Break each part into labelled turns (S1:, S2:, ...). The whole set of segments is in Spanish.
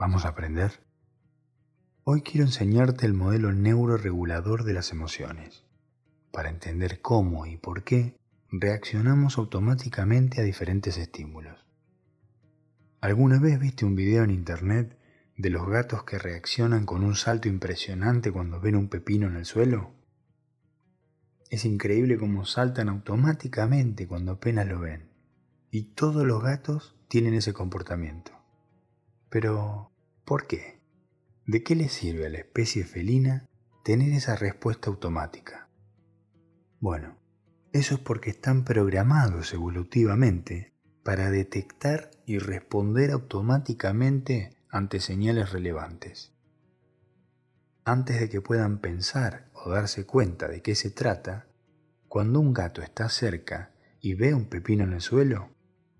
S1: ¿Vamos a aprender? Hoy quiero enseñarte el modelo neuroregulador de las emociones, para entender cómo y por qué reaccionamos automáticamente a diferentes estímulos. ¿Alguna vez viste un video en internet de los gatos que reaccionan con un salto impresionante cuando ven un pepino en el suelo? Es increíble cómo saltan automáticamente cuando apenas lo ven. Y todos los gatos tienen ese comportamiento. Pero, ¿por qué? ¿De qué le sirve a la especie felina tener esa respuesta automática? Bueno, eso es porque están programados evolutivamente para detectar y responder automáticamente ante señales relevantes. Antes de que puedan pensar o darse cuenta de qué se trata, cuando un gato está cerca y ve un pepino en el suelo,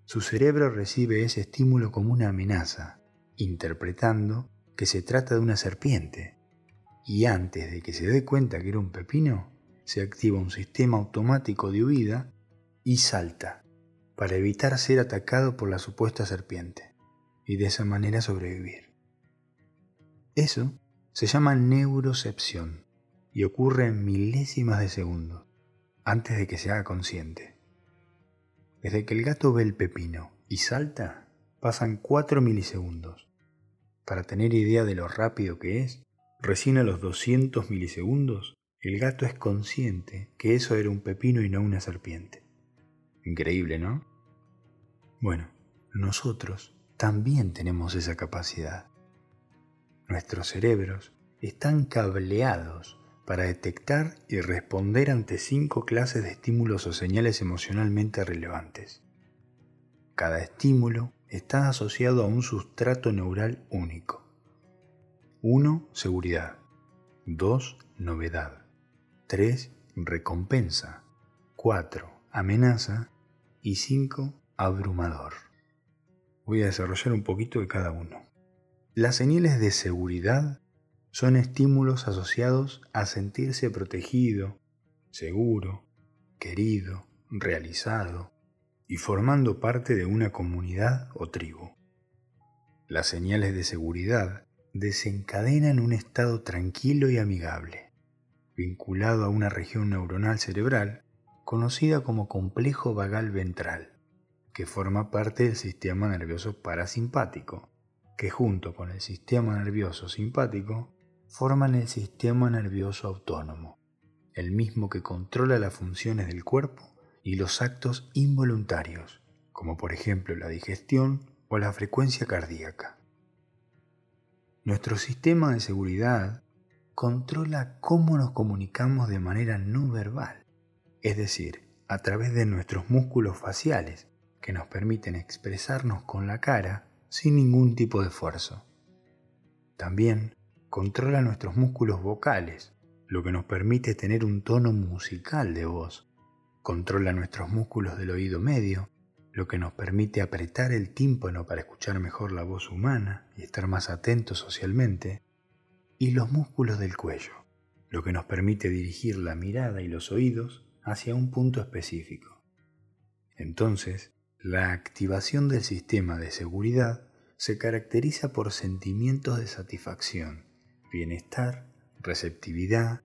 S1: su cerebro recibe ese estímulo como una amenaza, interpretando que se trata de una serpiente, y antes de que se dé cuenta que era un pepino, se activa un sistema automático de huida y salta para evitar ser atacado por la supuesta serpiente y de esa manera sobrevivir. Eso se llama neurocepción y ocurre en milésimas de segundos antes de que se haga consciente. Desde que el gato ve el pepino y salta, pasan 4 milisegundos para tener idea de lo rápido que es, recién a los 200 milisegundos, el gato es consciente que eso era un pepino y no una serpiente. Increíble, ¿no? Bueno, nosotros también tenemos esa capacidad. Nuestros cerebros están cableados para detectar y responder ante cinco clases de estímulos o señales emocionalmente relevantes. Cada estímulo está asociado a un sustrato neural único. 1. Seguridad. 2. Novedad. 3. Recompensa. 4. Amenaza. Y 5. Abrumador. Voy a desarrollar un poquito de cada uno. Las señales de seguridad son estímulos asociados a sentirse protegido, seguro, querido, realizado, y formando parte de una comunidad o tribu. Las señales de seguridad desencadenan un estado tranquilo y amigable, vinculado a una región neuronal cerebral conocida como complejo vagal ventral, que forma parte del sistema nervioso parasimpático, que junto con el sistema nervioso simpático forman el sistema nervioso autónomo, el mismo que controla las funciones del cuerpo y los actos involuntarios, como por ejemplo la digestión o la frecuencia cardíaca. Nuestro sistema de seguridad controla cómo nos comunicamos de manera no verbal, es decir, a través de nuestros músculos faciales, que nos permiten expresarnos con la cara sin ningún tipo de esfuerzo. También controla nuestros músculos vocales, lo que nos permite tener un tono musical de voz Controla nuestros músculos del oído medio, lo que nos permite apretar el tímpano para escuchar mejor la voz humana y estar más atentos socialmente, y los músculos del cuello, lo que nos permite dirigir la mirada y los oídos hacia un punto específico. Entonces, la activación del sistema de seguridad se caracteriza por sentimientos de satisfacción, bienestar, receptividad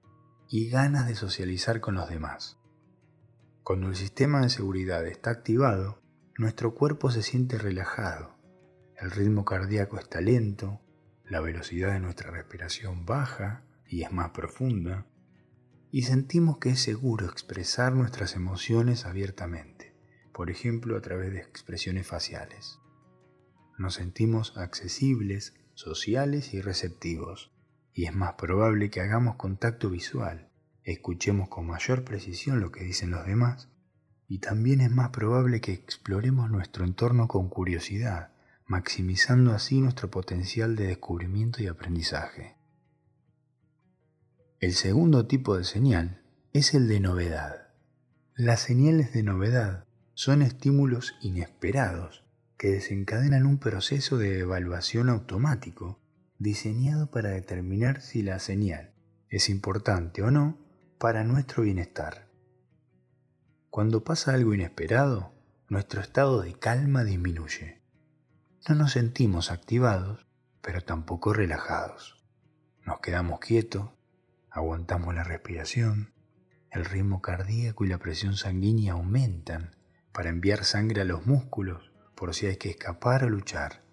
S1: y ganas de socializar con los demás. Cuando el sistema de seguridad está activado, nuestro cuerpo se siente relajado, el ritmo cardíaco está lento, la velocidad de nuestra respiración baja y es más profunda, y sentimos que es seguro expresar nuestras emociones abiertamente, por ejemplo a través de expresiones faciales. Nos sentimos accesibles, sociales y receptivos, y es más probable que hagamos contacto visual, escuchemos con mayor precisión lo que dicen los demás y también es más probable que exploremos nuestro entorno con curiosidad, maximizando así nuestro potencial de descubrimiento y aprendizaje. El segundo tipo de señal es el de novedad. Las señales de novedad son estímulos inesperados que desencadenan un proceso de evaluación automático diseñado para determinar si la señal es importante o no para nuestro bienestar. Cuando pasa algo inesperado, nuestro estado de calma disminuye. No nos sentimos activados, pero tampoco relajados. Nos quedamos quietos, aguantamos la respiración, el ritmo cardíaco y la presión sanguínea aumentan para enviar sangre a los músculos por si hay que escapar o luchar,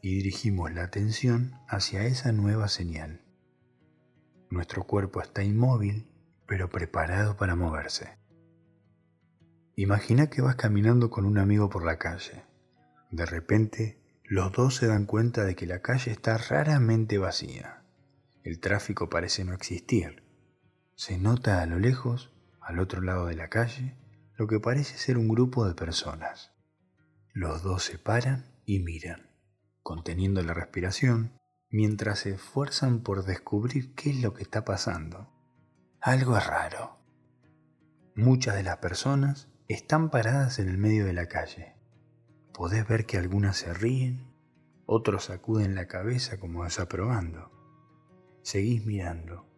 S1: y dirigimos la atención hacia esa nueva señal. Nuestro cuerpo está inmóvil, pero preparado para moverse. Imagina que vas caminando con un amigo por la calle. De repente los dos se dan cuenta de que la calle está raramente vacía. El tráfico parece no existir. Se nota a lo lejos, al otro lado de la calle, lo que parece ser un grupo de personas. Los dos se paran y miran, conteniendo la respiración, mientras se esfuerzan por descubrir qué es lo que está pasando. Algo es raro. Muchas de las personas están paradas en el medio de la calle podés ver que algunas se ríen, otros sacuden la cabeza como desaprobando. Seguís mirando.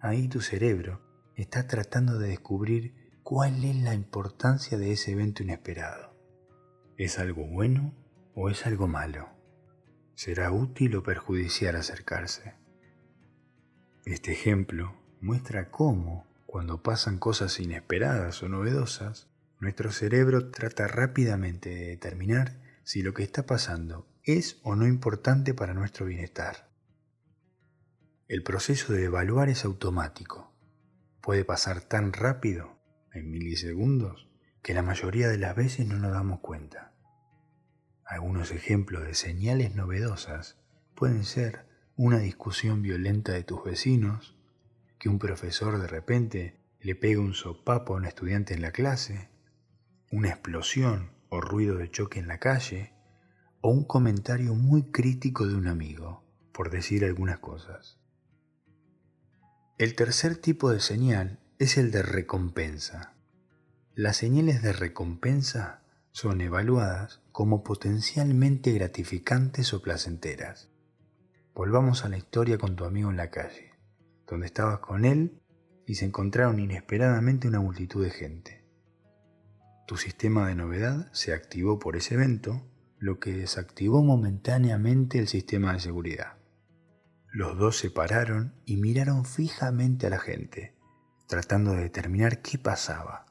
S1: Ahí tu cerebro está tratando de descubrir cuál es la importancia de ese evento inesperado. ¿Es algo bueno o es algo malo? ¿Será útil o perjudicial acercarse? Este ejemplo muestra cómo, cuando pasan cosas inesperadas o novedosas, nuestro cerebro trata rápidamente de determinar si lo que está pasando es o no importante para nuestro bienestar. El proceso de evaluar es automático. Puede pasar tan rápido, en milisegundos, que la mayoría de las veces no nos damos cuenta. Algunos ejemplos de señales novedosas pueden ser una discusión violenta de tus vecinos, que un profesor de repente le pega un sopapo a un estudiante en la clase, una explosión o ruido de choque en la calle, o un comentario muy crítico de un amigo, por decir algunas cosas. El tercer tipo de señal es el de recompensa. Las señales de recompensa son evaluadas como potencialmente gratificantes o placenteras. Volvamos a la historia con tu amigo en la calle, donde estabas con él y se encontraron inesperadamente una multitud de gente. Tu sistema de novedad se activó por ese evento, lo que desactivó momentáneamente el sistema de seguridad. Los dos se pararon y miraron fijamente a la gente, tratando de determinar qué pasaba.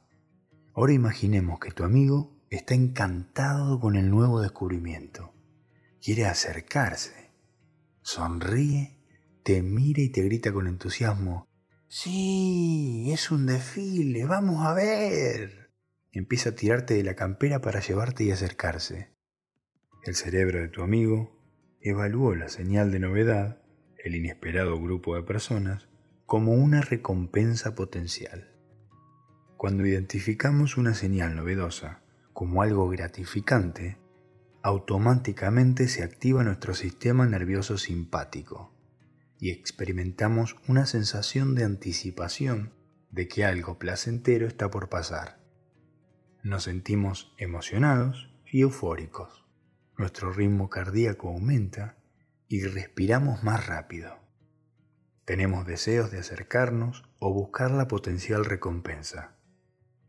S1: Ahora imaginemos que tu amigo está encantado con el nuevo descubrimiento. Quiere acercarse. Sonríe, te mira y te grita con entusiasmo. Sí, es un desfile, vamos a ver empieza a tirarte de la campera para llevarte y acercarse. El cerebro de tu amigo evaluó la señal de novedad, el inesperado grupo de personas, como una recompensa potencial. Cuando identificamos una señal novedosa como algo gratificante, automáticamente se activa nuestro sistema nervioso simpático y experimentamos una sensación de anticipación de que algo placentero está por pasar. Nos sentimos emocionados y eufóricos. Nuestro ritmo cardíaco aumenta y respiramos más rápido. Tenemos deseos de acercarnos o buscar la potencial recompensa.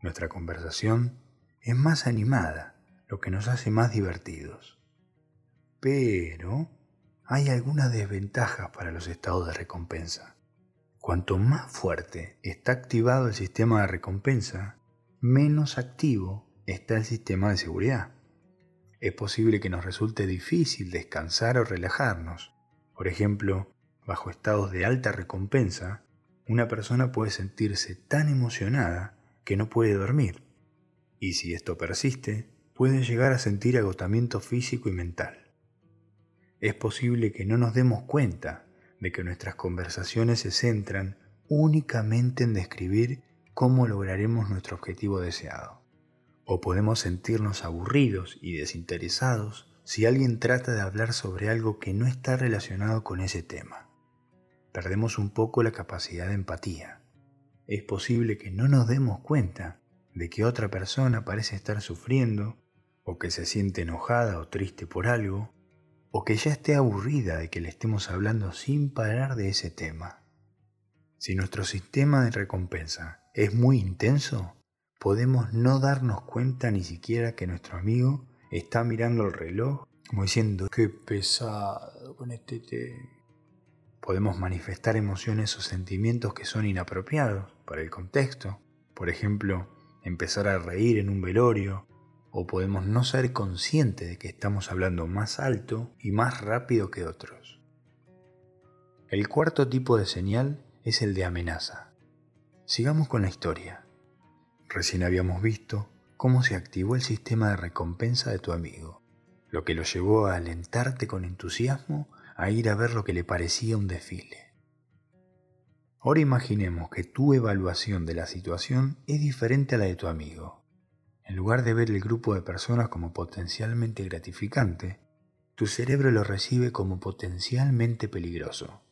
S1: Nuestra conversación es más animada, lo que nos hace más divertidos. Pero hay algunas desventajas para los estados de recompensa. Cuanto más fuerte está activado el sistema de recompensa, menos activo está el sistema de seguridad. Es posible que nos resulte difícil descansar o relajarnos. Por ejemplo, bajo estados de alta recompensa, una persona puede sentirse tan emocionada que no puede dormir. Y si esto persiste, puede llegar a sentir agotamiento físico y mental. Es posible que no nos demos cuenta de que nuestras conversaciones se centran únicamente en describir cómo lograremos nuestro objetivo deseado. O podemos sentirnos aburridos y desinteresados si alguien trata de hablar sobre algo que no está relacionado con ese tema. Perdemos un poco la capacidad de empatía. Es posible que no nos demos cuenta de que otra persona parece estar sufriendo, o que se siente enojada o triste por algo, o que ya esté aburrida de que le estemos hablando sin parar de ese tema. Si nuestro sistema de recompensa es muy intenso, podemos no darnos cuenta ni siquiera que nuestro amigo está mirando el reloj como diciendo, qué pesado con este tema. Podemos manifestar emociones o sentimientos que son inapropiados para el contexto. Por ejemplo, empezar a reír en un velorio. O podemos no ser conscientes de que estamos hablando más alto y más rápido que otros. El cuarto tipo de señal es el de amenaza. Sigamos con la historia. Recién habíamos visto cómo se activó el sistema de recompensa de tu amigo, lo que lo llevó a alentarte con entusiasmo a ir a ver lo que le parecía un desfile. Ahora imaginemos que tu evaluación de la situación es diferente a la de tu amigo. En lugar de ver el grupo de personas como potencialmente gratificante, tu cerebro lo recibe como potencialmente peligroso.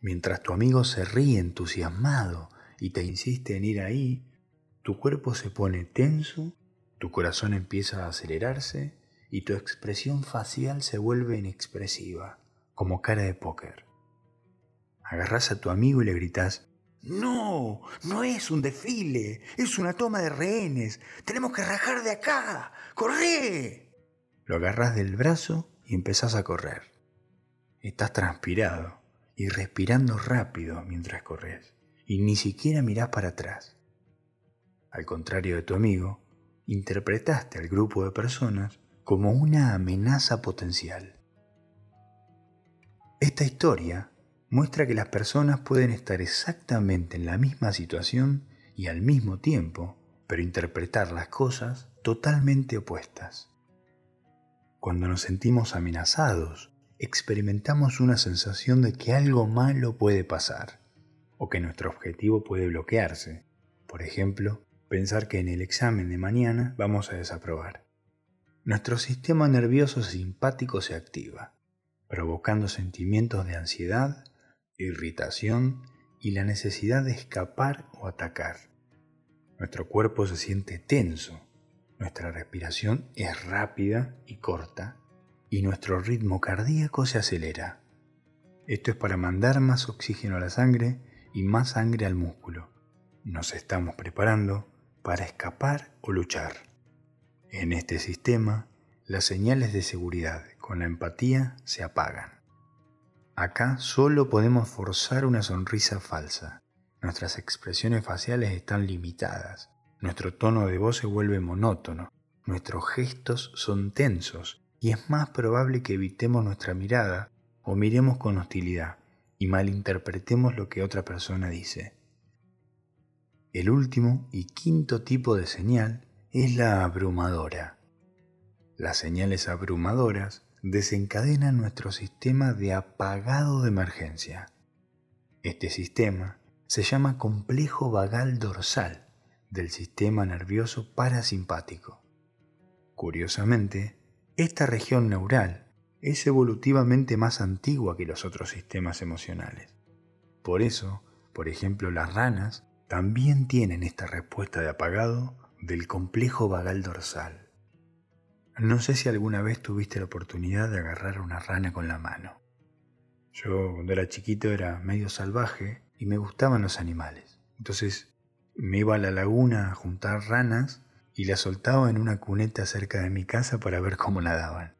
S1: Mientras tu amigo se ríe entusiasmado y te insiste en ir ahí, tu cuerpo se pone tenso, tu corazón empieza a acelerarse y tu expresión facial se vuelve inexpresiva, como cara de póker. Agarrás a tu amigo y le gritas, no, no es un desfile, es una toma de rehenes, tenemos que rajar de acá, corre. Lo agarras del brazo y empezás a correr. Estás transpirado y respirando rápido mientras corres, y ni siquiera mirás para atrás. Al contrario de tu amigo, interpretaste al grupo de personas como una amenaza potencial. Esta historia muestra que las personas pueden estar exactamente en la misma situación y al mismo tiempo, pero interpretar las cosas totalmente opuestas. Cuando nos sentimos amenazados experimentamos una sensación de que algo malo puede pasar o que nuestro objetivo puede bloquearse. Por ejemplo, pensar que en el examen de mañana vamos a desaprobar. Nuestro sistema nervioso simpático se activa, provocando sentimientos de ansiedad, irritación y la necesidad de escapar o atacar. Nuestro cuerpo se siente tenso, nuestra respiración es rápida y corta y nuestro ritmo cardíaco se acelera. Esto es para mandar más oxígeno a la sangre y más sangre al músculo. Nos estamos preparando para escapar o luchar. En este sistema, las señales de seguridad con la empatía se apagan. Acá solo podemos forzar una sonrisa falsa. Nuestras expresiones faciales están limitadas. Nuestro tono de voz se vuelve monótono. Nuestros gestos son tensos y es más probable que evitemos nuestra mirada o miremos con hostilidad y malinterpretemos lo que otra persona dice. El último y quinto tipo de señal es la abrumadora. Las señales abrumadoras desencadenan nuestro sistema de apagado de emergencia. Este sistema se llama complejo vagal dorsal del sistema nervioso parasimpático. Curiosamente, esta región neural es evolutivamente más antigua que los otros sistemas emocionales. Por eso, por ejemplo, las ranas también tienen esta respuesta de apagado del complejo vagal dorsal. No sé si alguna vez tuviste la oportunidad de agarrar una rana con la mano. Yo cuando era chiquito era medio salvaje y me gustaban los animales. Entonces me iba a la laguna a juntar ranas y la soltaba en una cuneta cerca de mi casa para ver cómo nadaban.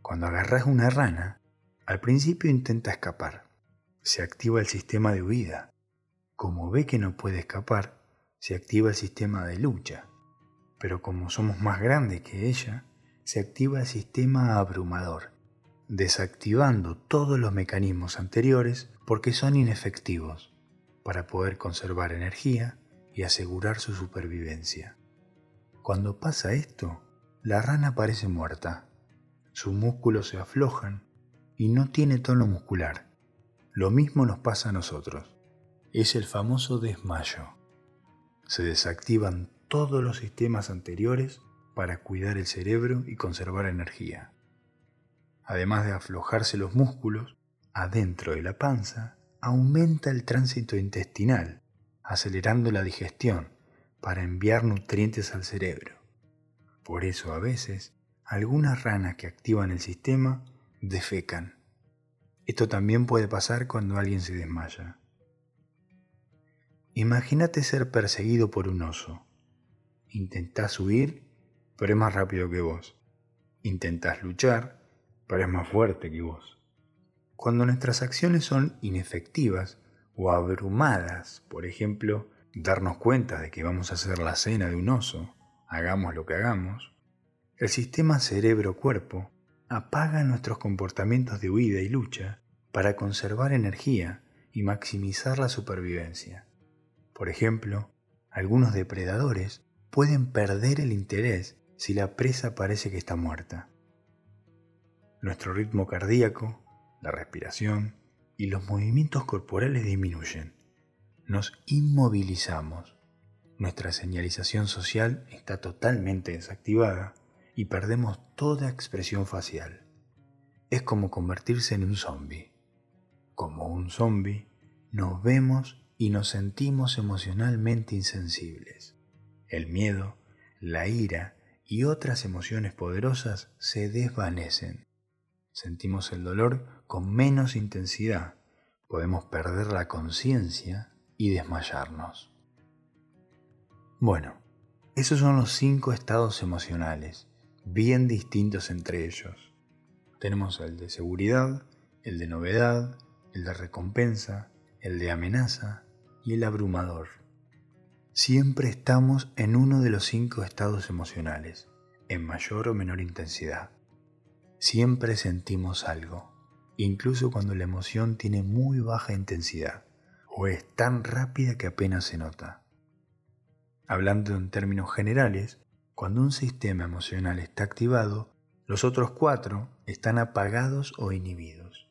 S1: Cuando agarras una rana, al principio intenta escapar. Se activa el sistema de huida. Como ve que no puede escapar, se activa el sistema de lucha. Pero como somos más grandes que ella, se activa el sistema abrumador, desactivando todos los mecanismos anteriores porque son inefectivos para poder conservar energía y asegurar su supervivencia. Cuando pasa esto, la rana parece muerta. Sus músculos se aflojan y no tiene tono muscular. Lo mismo nos pasa a nosotros. Es el famoso desmayo. Se desactivan todos los sistemas anteriores para cuidar el cerebro y conservar energía. Además de aflojarse los músculos, adentro de la panza aumenta el tránsito intestinal, acelerando la digestión para enviar nutrientes al cerebro. Por eso a veces algunas ranas que activan el sistema defecan. Esto también puede pasar cuando alguien se desmaya. Imagínate ser perseguido por un oso. Intentás huir, pero es más rápido que vos. Intentas luchar, pero es más fuerte que vos. Cuando nuestras acciones son inefectivas o abrumadas, por ejemplo, darnos cuenta de que vamos a hacer la cena de un oso, hagamos lo que hagamos, el sistema cerebro-cuerpo apaga nuestros comportamientos de huida y lucha para conservar energía y maximizar la supervivencia. Por ejemplo, algunos depredadores pueden perder el interés si la presa parece que está muerta. Nuestro ritmo cardíaco, la respiración y los movimientos corporales disminuyen. Nos inmovilizamos. Nuestra señalización social está totalmente desactivada y perdemos toda expresión facial. Es como convertirse en un zombie. Como un zombie, nos vemos y nos sentimos emocionalmente insensibles. El miedo, la ira y otras emociones poderosas se desvanecen. Sentimos el dolor con menos intensidad, podemos perder la conciencia y desmayarnos. Bueno, esos son los cinco estados emocionales, bien distintos entre ellos. Tenemos el de seguridad, el de novedad, el de recompensa, el de amenaza y el abrumador. Siempre estamos en uno de los cinco estados emocionales, en mayor o menor intensidad. Siempre sentimos algo, incluso cuando la emoción tiene muy baja intensidad o es tan rápida que apenas se nota. Hablando en términos generales, cuando un sistema emocional está activado, los otros cuatro están apagados o inhibidos.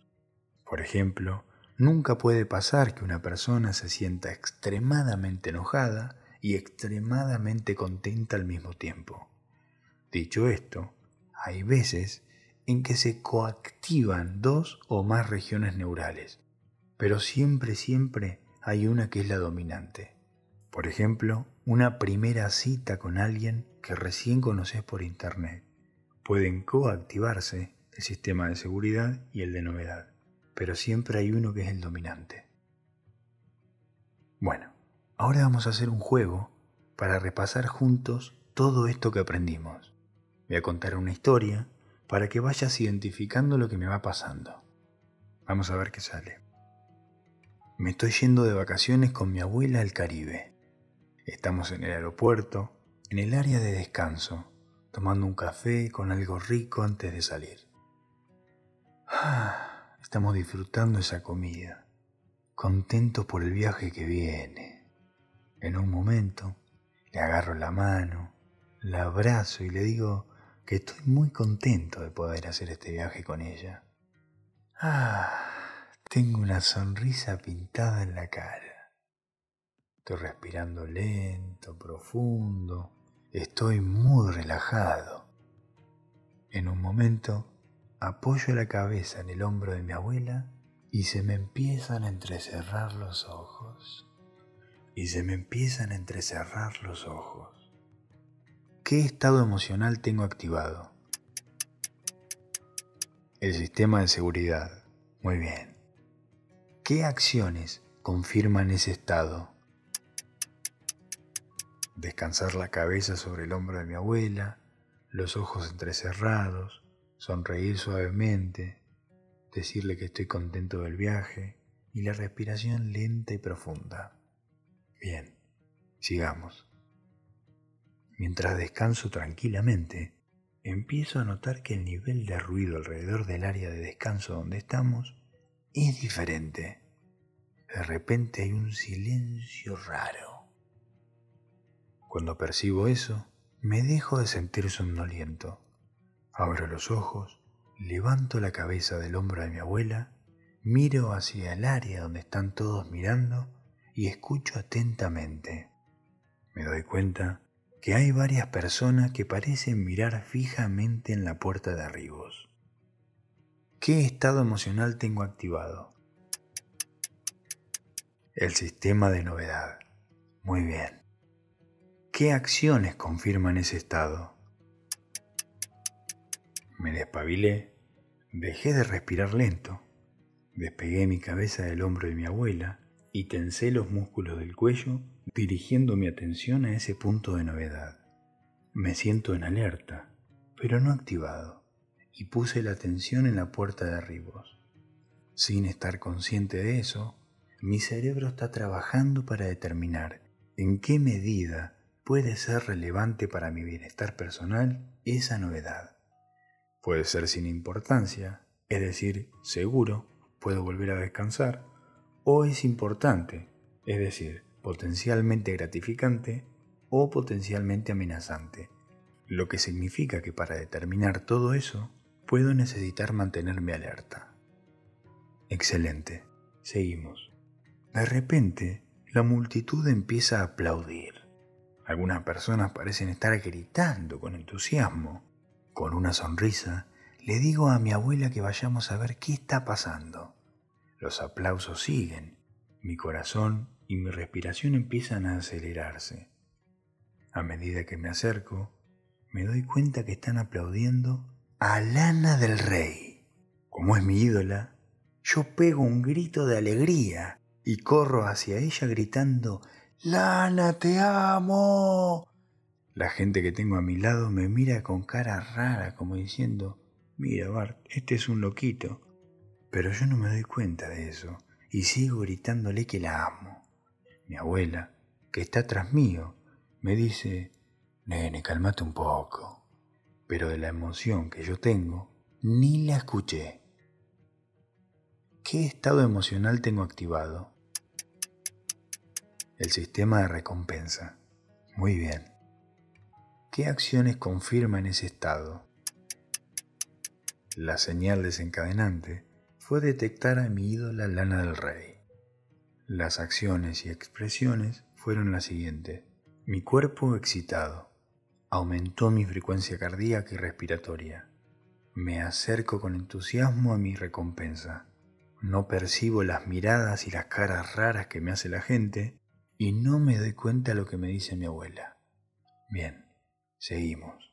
S1: Por ejemplo, nunca puede pasar que una persona se sienta extremadamente enojada y extremadamente contenta al mismo tiempo. Dicho esto, hay veces en que se coactivan dos o más regiones neurales, pero siempre, siempre hay una que es la dominante. Por ejemplo, una primera cita con alguien que recién conoces por internet. Pueden coactivarse el sistema de seguridad y el de novedad, pero siempre hay uno que es el dominante. Bueno, ahora vamos a hacer un juego para repasar juntos todo esto que aprendimos. Voy a contar una historia para que vayas identificando lo que me va pasando. Vamos a ver qué sale. Me estoy yendo de vacaciones con mi abuela al Caribe. Estamos en el aeropuerto, en el área de descanso, tomando un café con algo rico antes de salir. Estamos disfrutando esa comida, contentos por el viaje que viene. En un momento le agarro la mano, la abrazo y le digo que estoy muy contento de poder hacer este viaje con ella. Ah, tengo una sonrisa pintada en la cara. Estoy respirando lento, profundo. Estoy muy relajado. En un momento apoyo la cabeza en el hombro de mi abuela y se me empiezan a entrecerrar los ojos. Y se me empiezan a entrecerrar los ojos. ¿Qué estado emocional tengo activado? El sistema de seguridad. Muy bien. ¿Qué acciones confirman ese estado? descansar la cabeza sobre el hombro de mi abuela, los ojos entrecerrados, sonreír suavemente, decirle que estoy contento del viaje y la respiración lenta y profunda. Bien, sigamos. Mientras descanso tranquilamente, empiezo a notar que el nivel de ruido alrededor del área de descanso donde estamos es diferente. De repente hay un silencio raro. Cuando percibo eso, me dejo de sentir somnoliento. Abro los ojos, levanto la cabeza del hombro de mi abuela, miro hacia el área donde están todos mirando y escucho atentamente. Me doy cuenta que hay varias personas que parecen mirar fijamente en la puerta de arribos. ¿Qué estado emocional tengo activado? El sistema de novedad. Muy bien. ¿Qué acciones confirman ese estado? Me despabilé, dejé de respirar lento, despegué mi cabeza del hombro de mi abuela y tensé los músculos del cuello dirigiendo mi atención a ese punto de novedad. Me siento en alerta, pero no activado. y puse la atención en la puerta de arribos. Sin estar consciente de eso, mi cerebro está trabajando para determinar en qué medida puede ser relevante para mi bienestar personal esa novedad. Puede ser sin importancia, es decir, seguro, puedo volver a descansar, o es importante, es decir, potencialmente gratificante o potencialmente amenazante, lo que significa que para determinar todo eso puedo necesitar mantenerme alerta. Excelente, seguimos. De repente, la multitud empieza a aplaudir. Algunas personas parecen estar gritando con entusiasmo. Con una sonrisa, le digo a mi abuela que vayamos a ver qué está pasando. Los aplausos siguen. Mi corazón y mi respiración empiezan a acelerarse. A medida que me acerco, me doy cuenta que están aplaudiendo a Lana del Rey. Como es mi ídola, yo pego un grito de alegría y corro hacia ella gritando, Lana, te amo. La gente que tengo a mi lado me mira con cara rara como diciendo, mira Bart, este es un loquito. Pero yo no me doy cuenta de eso y sigo gritándole que la amo. Mi abuela, que está tras mío, me dice, nene, calmate un poco. Pero de la emoción que yo tengo, ni la escuché. ¿Qué estado emocional tengo activado? El sistema de recompensa. Muy bien. ¿Qué acciones confirman ese estado? La señal desencadenante fue detectar a mi ídola Lana del Rey. Las acciones y expresiones fueron las siguientes. Mi cuerpo excitado. Aumentó mi frecuencia cardíaca y respiratoria. Me acerco con entusiasmo a mi recompensa. No percibo las miradas y las caras raras que me hace la gente y no me doy cuenta de lo que me dice mi abuela. Bien, seguimos.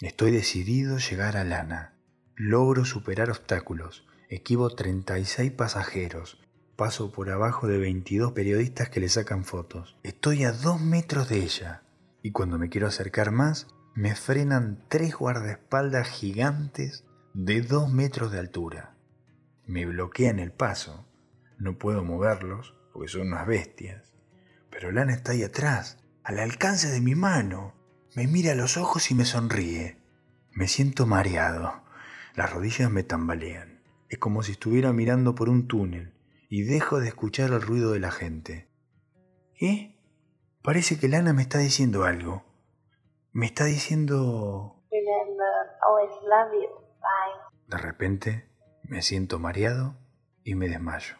S1: Estoy decidido a llegar a Lana. Logro superar obstáculos. Equivo 36 pasajeros. Paso por abajo de 22 periodistas que le sacan fotos. Estoy a dos metros de ella. Y cuando me quiero acercar más, me frenan tres guardaespaldas gigantes de dos metros de altura. Me bloquean el paso. No puedo moverlos porque son unas bestias. Pero Lana está ahí atrás, al alcance de mi mano. Me mira a los ojos y me sonríe. Me siento mareado. Las rodillas me tambalean. Es como si estuviera mirando por un túnel y dejo de escuchar el ruido de la gente. ¿Eh? Parece que Lana me está diciendo algo. Me está diciendo... De repente me siento mareado y me desmayo.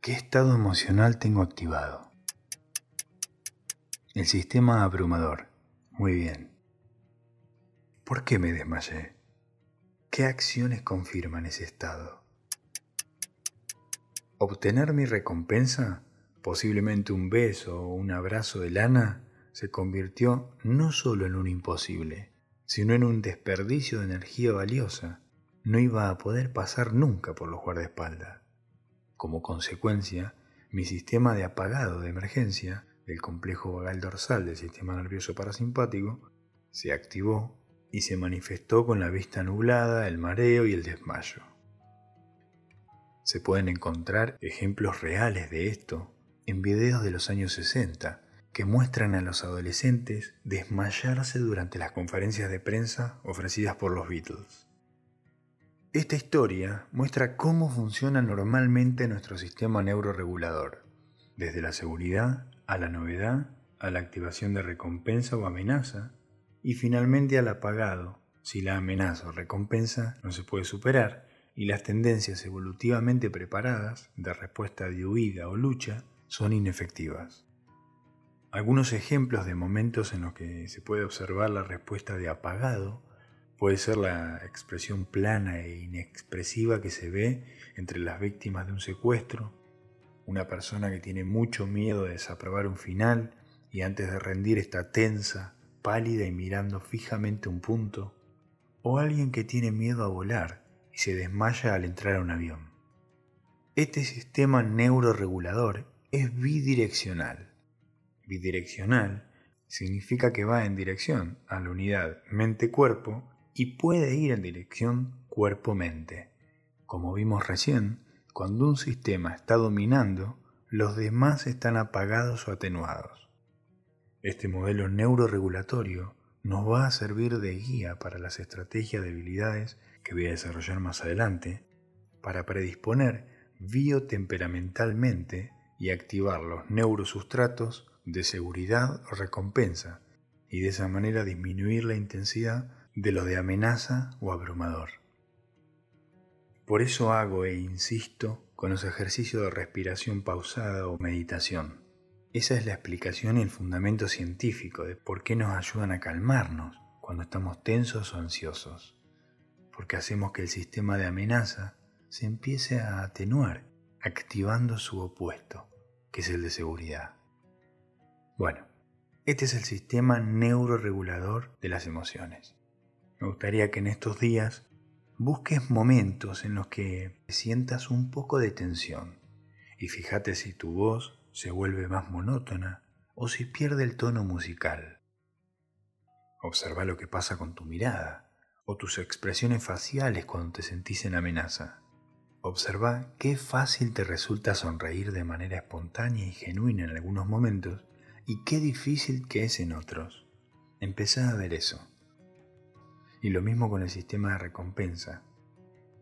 S1: ¿Qué estado emocional tengo activado? El sistema abrumador. Muy bien. ¿Por qué me desmayé? ¿Qué acciones confirman ese estado? Obtener mi recompensa, posiblemente un beso o un abrazo de lana, se convirtió no solo en un imposible, sino en un desperdicio de energía valiosa. No iba a poder pasar nunca por los guardaespaldas. Como consecuencia, mi sistema de apagado de emergencia del complejo vagal dorsal del sistema nervioso parasimpático se activó y se manifestó con la vista nublada, el mareo y el desmayo. Se pueden encontrar ejemplos reales de esto en videos de los años 60 que muestran a los adolescentes desmayarse durante las conferencias de prensa ofrecidas por los Beatles. Esta historia muestra cómo funciona normalmente nuestro sistema neuroregulador, desde la seguridad a la novedad, a la activación de recompensa o amenaza, y finalmente al apagado, si la amenaza o recompensa no se puede superar y las tendencias evolutivamente preparadas de respuesta de huida o lucha son inefectivas. Algunos ejemplos de momentos en los que se puede observar la respuesta de apagado puede ser la expresión plana e inexpresiva que se ve entre las víctimas de un secuestro, una persona que tiene mucho miedo de desaprobar un final y antes de rendir está tensa, pálida y mirando fijamente un punto, o alguien que tiene miedo a volar y se desmaya al entrar a un avión. Este sistema neuroregulador es bidireccional. Bidireccional significa que va en dirección a la unidad mente-cuerpo y puede ir en dirección cuerpo-mente. Como vimos recién, cuando un sistema está dominando, los demás están apagados o atenuados. Este modelo neuroregulatorio nos va a servir de guía para las estrategias de habilidades que voy a desarrollar más adelante, para predisponer biotemperamentalmente y activar los neurosustratos de seguridad o recompensa y de esa manera disminuir la intensidad de lo de amenaza o abrumador. Por eso hago e insisto con los ejercicios de respiración pausada o meditación. Esa es la explicación y el fundamento científico de por qué nos ayudan a calmarnos cuando estamos tensos o ansiosos. Porque hacemos que el sistema de amenaza se empiece a atenuar, activando su opuesto, que es el de seguridad. Bueno, este es el sistema neuroregulador de las emociones. Me gustaría que en estos días busques momentos en los que sientas un poco de tensión y fíjate si tu voz se vuelve más monótona o si pierde el tono musical. Observa lo que pasa con tu mirada o tus expresiones faciales cuando te sentís en amenaza. Observa qué fácil te resulta sonreír de manera espontánea y genuina en algunos momentos y qué difícil que es en otros. Empezá a ver eso. Y lo mismo con el sistema de recompensa.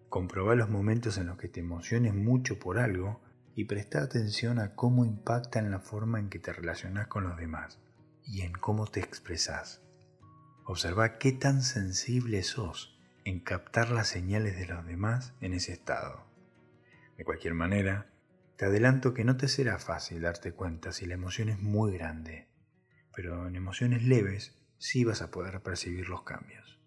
S1: Comprobá los momentos en los que te emociones mucho por algo y presta atención a cómo impacta en la forma en que te relacionas con los demás y en cómo te expresas. Observa qué tan sensible sos en captar las señales de los demás en ese estado. De cualquier manera, te adelanto que no te será fácil darte cuenta si la emoción es muy grande, pero en emociones leves sí vas a poder percibir los cambios.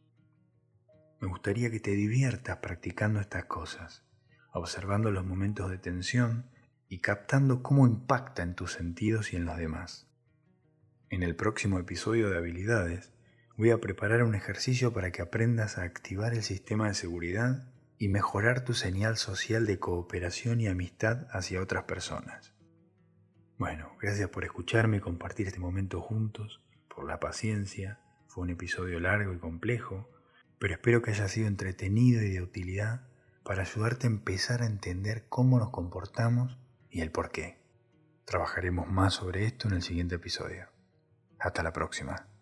S1: Me gustaría que te diviertas practicando estas cosas, observando los momentos de tensión y captando cómo impacta en tus sentidos y en los demás. En el próximo episodio de habilidades voy a preparar un ejercicio para que aprendas a activar el sistema de seguridad y mejorar tu señal social de cooperación y amistad hacia otras personas. Bueno, gracias por escucharme y compartir este momento juntos, por la paciencia. Fue un episodio largo y complejo, pero espero que haya sido entretenido y de utilidad para ayudarte a empezar a entender cómo nos comportamos y el por qué. Trabajaremos más sobre esto en el siguiente episodio. Hasta la próxima.